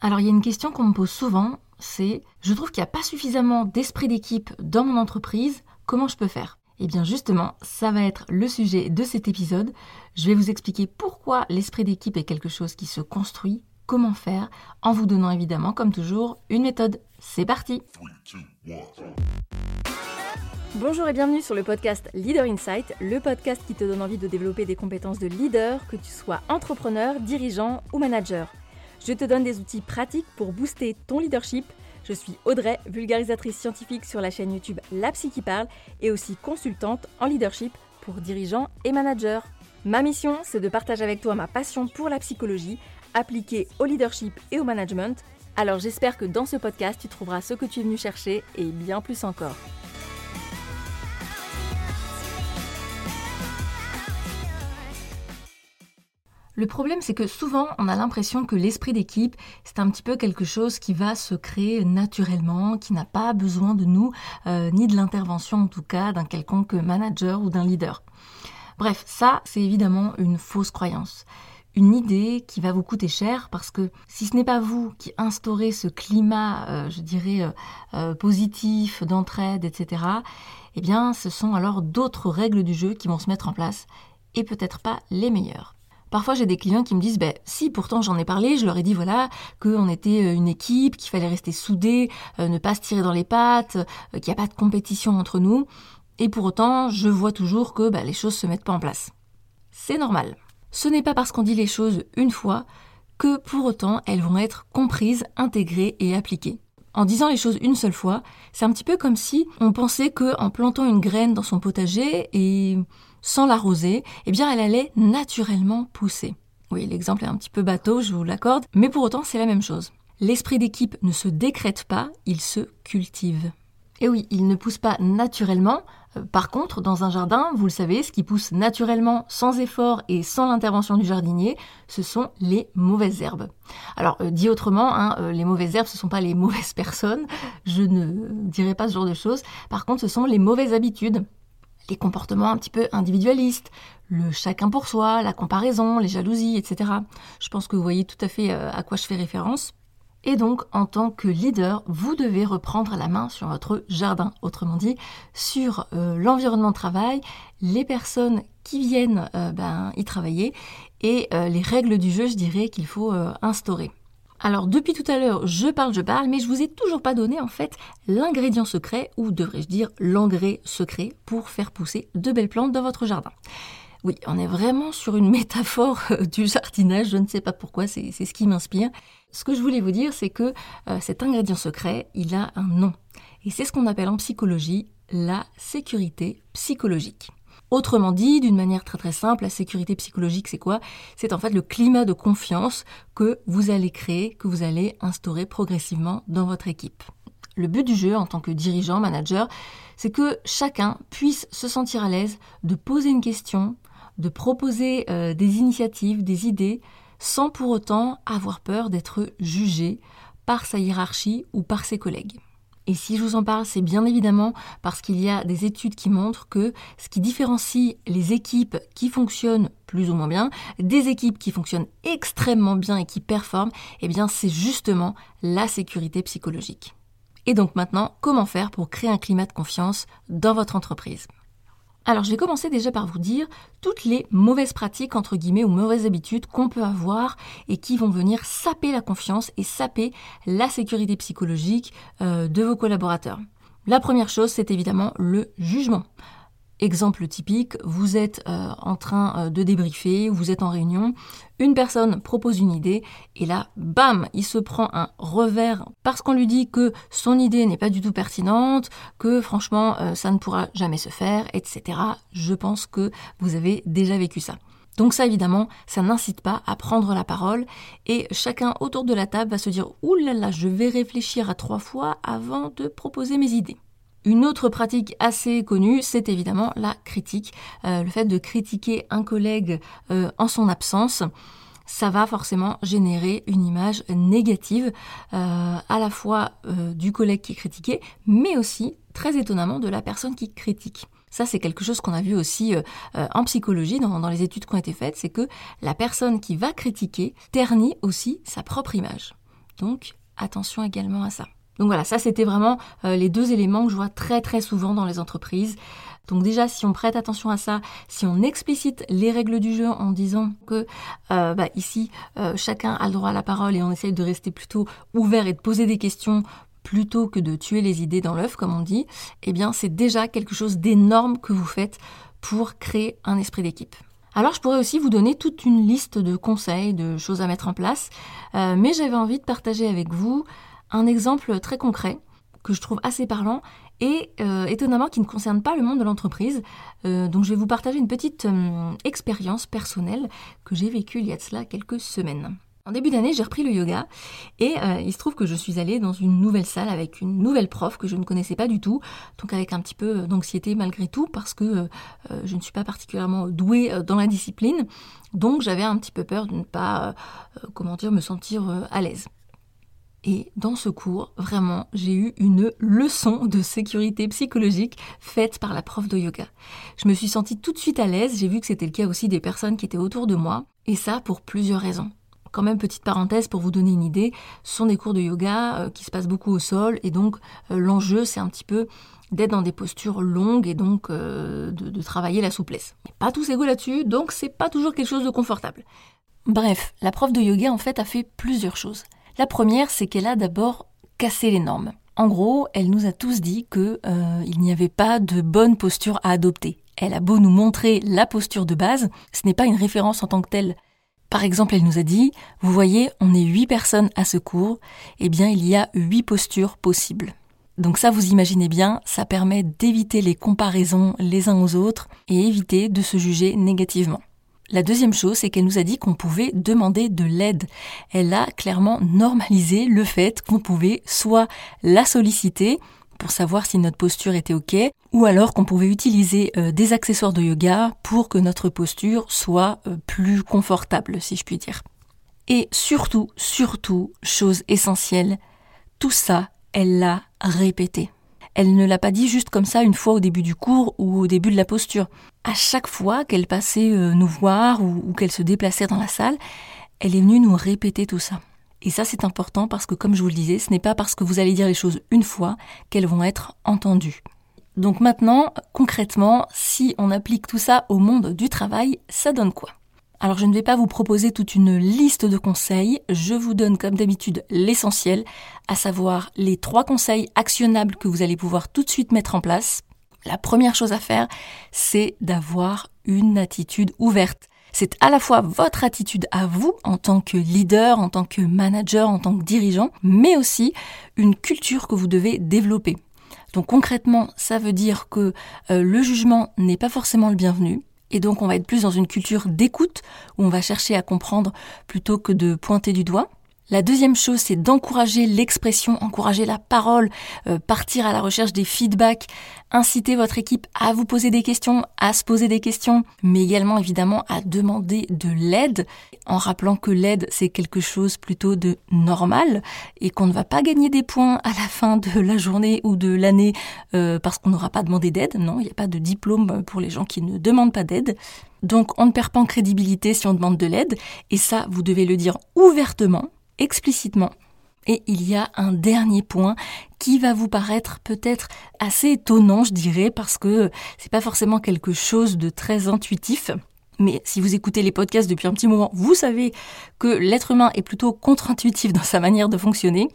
Alors il y a une question qu'on me pose souvent, c'est je trouve qu'il n'y a pas suffisamment d'esprit d'équipe dans mon entreprise, comment je peux faire? Eh bien justement, ça va être le sujet de cet épisode. Je vais vous expliquer pourquoi l'esprit d'équipe est quelque chose qui se construit, comment faire, en vous donnant évidemment, comme toujours, une méthode. C'est parti Bonjour et bienvenue sur le podcast Leader Insight, le podcast qui te donne envie de développer des compétences de leader, que tu sois entrepreneur, dirigeant ou manager. Je te donne des outils pratiques pour booster ton leadership. Je suis Audrey, vulgarisatrice scientifique sur la chaîne YouTube La Psy qui parle et aussi consultante en leadership pour dirigeants et managers. Ma mission, c'est de partager avec toi ma passion pour la psychologie appliquée au leadership et au management. Alors j'espère que dans ce podcast, tu trouveras ce que tu es venu chercher et bien plus encore. Le problème, c'est que souvent, on a l'impression que l'esprit d'équipe, c'est un petit peu quelque chose qui va se créer naturellement, qui n'a pas besoin de nous, euh, ni de l'intervention en tout cas d'un quelconque manager ou d'un leader. Bref, ça, c'est évidemment une fausse croyance. Une idée qui va vous coûter cher parce que si ce n'est pas vous qui instaurez ce climat, euh, je dirais, euh, positif, d'entraide, etc., eh bien, ce sont alors d'autres règles du jeu qui vont se mettre en place et peut-être pas les meilleures. Parfois, j'ai des clients qui me disent, ben, si, pourtant j'en ai parlé, je leur ai dit, voilà, qu'on était euh, une équipe, qu'il fallait rester soudés, euh, ne pas se tirer dans les pattes, euh, qu'il n'y a pas de compétition entre nous. Et pour autant, je vois toujours que ben, les choses se mettent pas en place. C'est normal. Ce n'est pas parce qu'on dit les choses une fois que pour autant elles vont être comprises, intégrées et appliquées. En disant les choses une seule fois, c'est un petit peu comme si on pensait que en plantant une graine dans son potager et sans l'arroser, eh bien elle allait naturellement pousser. Oui, l'exemple est un petit peu bateau, je vous l'accorde, mais pour autant c'est la même chose. L'esprit d'équipe ne se décrète pas, il se cultive. Et oui, il ne pousse pas naturellement. Euh, par contre, dans un jardin, vous le savez, ce qui pousse naturellement, sans effort et sans l'intervention du jardinier, ce sont les mauvaises herbes. Alors, euh, dit autrement, hein, euh, les mauvaises herbes, ce ne sont pas les mauvaises personnes. Je ne dirais pas ce genre de choses. Par contre, ce sont les mauvaises habitudes les comportements un petit peu individualistes, le chacun pour soi, la comparaison, les jalousies, etc. Je pense que vous voyez tout à fait euh, à quoi je fais référence. Et donc, en tant que leader, vous devez reprendre la main sur votre jardin, autrement dit, sur euh, l'environnement de travail, les personnes qui viennent euh, ben, y travailler et les règles du jeu, je dirais, qu'il faut instaurer. Alors depuis tout à l'heure, je parle, je parle, mais je vous ai toujours pas donné en fait l'ingrédient secret, ou devrais-je dire l'engrais secret, pour faire pousser de belles plantes dans votre jardin. Oui, on est vraiment sur une métaphore euh, du jardinage, je ne sais pas pourquoi, c'est ce qui m'inspire. Ce que je voulais vous dire, c'est que euh, cet ingrédient secret, il a un nom. Et c'est ce qu'on appelle en psychologie la sécurité psychologique. Autrement dit, d'une manière très très simple, la sécurité psychologique, c'est quoi? C'est en fait le climat de confiance que vous allez créer, que vous allez instaurer progressivement dans votre équipe. Le but du jeu en tant que dirigeant, manager, c'est que chacun puisse se sentir à l'aise de poser une question, de proposer euh, des initiatives, des idées, sans pour autant avoir peur d'être jugé par sa hiérarchie ou par ses collègues. Et si je vous en parle, c'est bien évidemment parce qu'il y a des études qui montrent que ce qui différencie les équipes qui fonctionnent plus ou moins bien des équipes qui fonctionnent extrêmement bien et qui performent, eh bien c'est justement la sécurité psychologique. Et donc maintenant, comment faire pour créer un climat de confiance dans votre entreprise? Alors je vais commencer déjà par vous dire toutes les mauvaises pratiques, entre guillemets, ou mauvaises habitudes qu'on peut avoir et qui vont venir saper la confiance et saper la sécurité psychologique euh, de vos collaborateurs. La première chose, c'est évidemment le jugement. Exemple typique, vous êtes euh, en train euh, de débriefer, vous êtes en réunion, une personne propose une idée et là, bam, il se prend un revers parce qu'on lui dit que son idée n'est pas du tout pertinente, que franchement euh, ça ne pourra jamais se faire, etc. Je pense que vous avez déjà vécu ça. Donc ça évidemment, ça n'incite pas à prendre la parole et chacun autour de la table va se dire là, je vais réfléchir à trois fois avant de proposer mes idées. Une autre pratique assez connue, c'est évidemment la critique, euh, le fait de critiquer un collègue euh, en son absence ça va forcément générer une image négative euh, à la fois du collègue qui est critiqué, mais aussi, très étonnamment, de la personne qui critique. Ça, c'est quelque chose qu'on a vu aussi en psychologie, dans, dans les études qui ont été faites, c'est que la personne qui va critiquer ternit aussi sa propre image. Donc attention également à ça. Donc voilà, ça c'était vraiment euh, les deux éléments que je vois très très souvent dans les entreprises. Donc déjà, si on prête attention à ça, si on explicite les règles du jeu en disant que euh, bah, ici, euh, chacun a le droit à la parole et on essaye de rester plutôt ouvert et de poser des questions plutôt que de tuer les idées dans l'œuf, comme on dit, eh bien c'est déjà quelque chose d'énorme que vous faites pour créer un esprit d'équipe. Alors je pourrais aussi vous donner toute une liste de conseils, de choses à mettre en place, mais j'avais envie de partager avec vous un exemple très concret que je trouve assez parlant et euh, étonnamment qui ne concerne pas le monde de l'entreprise. Euh, donc je vais vous partager une petite euh, expérience personnelle que j'ai vécue il y a de cela quelques semaines. En début d'année, j'ai repris le yoga et il se trouve que je suis allée dans une nouvelle salle avec une nouvelle prof que je ne connaissais pas du tout, donc avec un petit peu d'anxiété malgré tout parce que je ne suis pas particulièrement douée dans la discipline, donc j'avais un petit peu peur de ne pas, comment dire, me sentir à l'aise. Et dans ce cours, vraiment, j'ai eu une leçon de sécurité psychologique faite par la prof de yoga. Je me suis sentie tout de suite à l'aise, j'ai vu que c'était le cas aussi des personnes qui étaient autour de moi, et ça pour plusieurs raisons. Quand même, petite parenthèse pour vous donner une idée, ce sont des cours de yoga euh, qui se passent beaucoup au sol, et donc euh, l'enjeu c'est un petit peu d'être dans des postures longues et donc euh, de, travailler la souplesse. Pas tous égaux là-dessus, donc c'est pas toujours quelque chose de confortable. Bref, la prof de yoga en fait a fait plusieurs choses. La première, c'est qu'elle a d'abord cassé les normes. En gros, elle nous a tous dit que euh, il n'y avait pas de bonne posture à adopter. Elle a beau nous montrer la posture de base, ce n'est pas une référence en tant que telle. Par exemple, elle nous a dit, vous voyez, on est huit personnes à ce cours, eh bien il y a huit postures possibles. Donc ça, vous imaginez bien, ça permet d'éviter les comparaisons les uns aux autres et éviter de se juger négativement. La deuxième chose, c'est qu'elle nous a dit qu'on pouvait demander de l'aide. Elle a clairement normalisé le fait qu'on pouvait soit la solliciter pour savoir si notre posture était OK, ou alors qu'on pouvait utiliser euh, des accessoires de yoga pour que notre posture soit euh, plus confortable, si je puis dire. Et surtout, surtout, chose essentielle, tout ça, elle l'a répété. Elle ne l'a pas dit juste comme ça une fois au début du cours ou au début de la posture. À chaque fois qu'elle passait euh, nous voir ou, qu'elle se déplaçait dans la salle, elle est venue nous répéter tout ça. Et ça, c'est important parce que, comme je vous le disais, ce n'est pas parce que vous allez dire les choses une fois qu'elles vont être entendues. Donc maintenant, concrètement, si on applique tout ça au monde du travail, ça donne quoi? Alors je ne vais pas vous proposer toute une liste de conseils, je vous donne comme d'habitude l'essentiel, à savoir les trois conseils actionnables que vous allez pouvoir tout de suite mettre en place. La première chose à faire, c'est d'avoir une attitude ouverte. C'est à la fois votre attitude à vous en tant que leader, en tant que manager, en tant que dirigeant, mais aussi une culture que vous devez développer. Donc concrètement, ça veut dire que euh, le jugement n'est pas forcément le bienvenu, et donc on va être plus dans une culture d'écoute, où on va chercher à comprendre plutôt que de pointer du doigt. La deuxième chose, c'est d'encourager l'expression, encourager la parole, euh, partir à la recherche des feedbacks, inciter votre équipe à vous poser des questions, à se poser des questions, mais également évidemment à demander de l'aide, en rappelant que l'aide c'est quelque chose plutôt de normal et qu'on ne va pas gagner des points à la fin de la journée ou de l'année euh, parce qu'on n'aura pas demandé d'aide. Non, il n'y a pas de diplôme pour les gens qui ne demandent pas d'aide. Donc on ne perd pas en crédibilité si on demande de l'aide, et ça vous devez le dire ouvertement explicitement. Et il y a un dernier point qui va vous paraître peut-être assez étonnant, je dirais, parce que c'est pas forcément quelque chose de très intuitif. Mais si vous écoutez les podcasts depuis un petit moment, vous savez que l'être humain est plutôt contre-intuitif dans sa manière de fonctionner.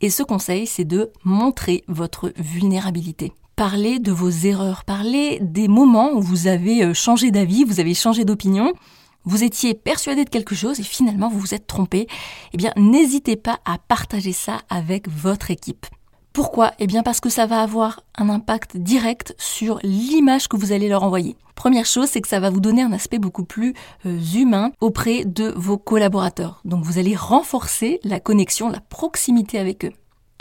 Et ce conseil, c'est de montrer votre vulnérabilité. Parlez de vos erreurs, parlez des moments où vous avez euh, changé d'avis, vous avez changé d'opinion, vous étiez persuadé de quelque chose et finalement vous vous êtes trompé, eh bien n'hésitez pas à partager ça avec votre équipe. Pourquoi? Eh bien parce que ça va avoir un impact direct sur l'image que vous allez leur envoyer. Première chose, c'est que ça va vous donner un aspect beaucoup plus euh, humain auprès de vos collaborateurs. Donc vous allez renforcer la connexion, la proximité avec eux.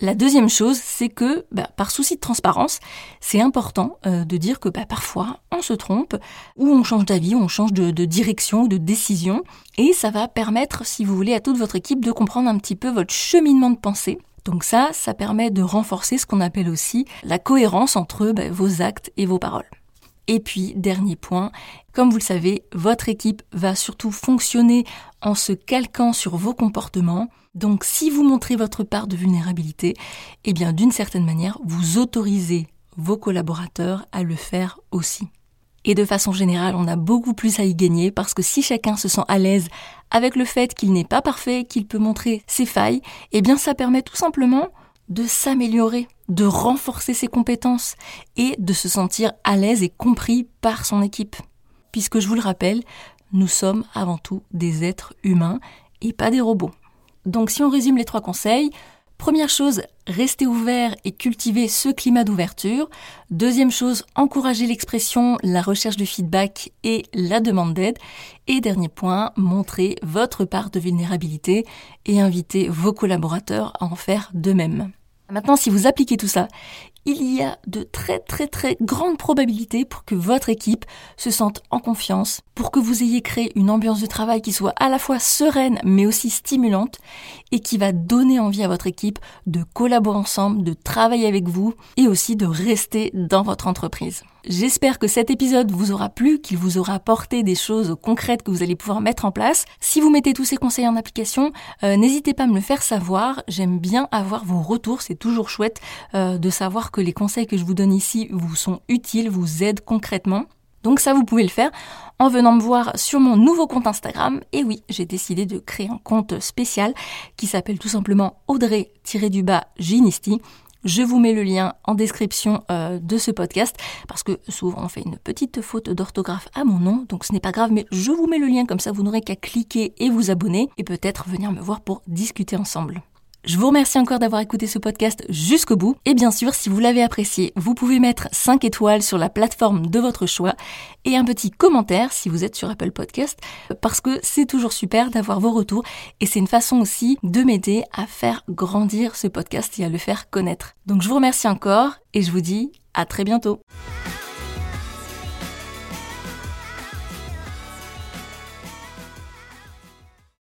La deuxième chose, c'est que bah, par souci de transparence, c'est important euh, de dire que bah, parfois on se trompe, ou on change d'avis, ou on change de, direction, de décision, et ça va permettre, si vous voulez, à toute votre équipe de comprendre un petit peu votre cheminement de pensée. Donc ça, ça permet de renforcer ce qu'on appelle aussi la cohérence entre bah, vos actes et vos paroles. Et puis, dernier point, comme vous le savez, votre équipe va surtout fonctionner en se calquant sur vos comportements. Donc si vous montrez votre part de vulnérabilité, eh bien d'une certaine manière, vous autorisez vos collaborateurs à le faire aussi. Et de façon générale, on a beaucoup plus à y gagner parce que si chacun se sent à l'aise avec le fait qu'il n'est pas parfait, qu'il peut montrer ses failles, eh bien ça permet tout simplement de s'améliorer, de renforcer ses compétences et de se sentir à l'aise et compris par son équipe. Puisque je vous le rappelle, nous sommes avant tout des êtres humains et pas des robots. Donc si on résume les trois conseils, Première chose, restez ouvert et cultivez ce climat d'ouverture. Deuxième chose, encouragez l'expression, la recherche de feedback et la demande d'aide. Et dernier point, montrez votre part de vulnérabilité et invitez vos collaborateurs à en faire de même. Maintenant, si vous appliquez tout ça, il y a de très très très grandes probabilités pour que votre équipe se sente en confiance, pour que vous ayez créé une ambiance de travail qui soit à la fois sereine mais aussi stimulante et qui va donner envie à votre équipe de collaborer ensemble, de travailler avec vous et aussi de rester dans votre entreprise. J'espère que cet épisode vous aura plu, qu'il vous aura apporté des choses concrètes que vous allez pouvoir mettre en place. Si vous mettez tous ces conseils en application, euh, n'hésitez pas à me le faire savoir. J'aime bien avoir vos retours, c'est toujours chouette euh, de savoir les conseils que je vous donne ici vous sont utiles, vous aident concrètement. Donc ça, vous pouvez le faire en venant me voir sur mon nouveau compte Instagram. Et oui, j'ai décidé de créer un compte spécial qui s'appelle tout simplement Audrey-du-bas Ginisti. Je vous mets le lien en description euh, de ce podcast parce que souvent on fait une petite faute d'orthographe à mon nom, donc ce n'est pas grave, mais je vous mets le lien comme ça vous n'aurez qu'à cliquer et vous abonner et peut-être venir me voir pour discuter ensemble. Je vous remercie encore d'avoir écouté ce podcast jusqu'au bout. Et bien sûr, si vous l'avez apprécié, vous pouvez mettre 5 étoiles sur la plateforme de votre choix et un petit commentaire si vous êtes sur Apple Podcast, parce que c'est toujours super d'avoir vos retours et c'est une façon aussi de m'aider à faire grandir ce podcast et à le faire connaître. Donc je vous remercie encore et je vous dis à très bientôt.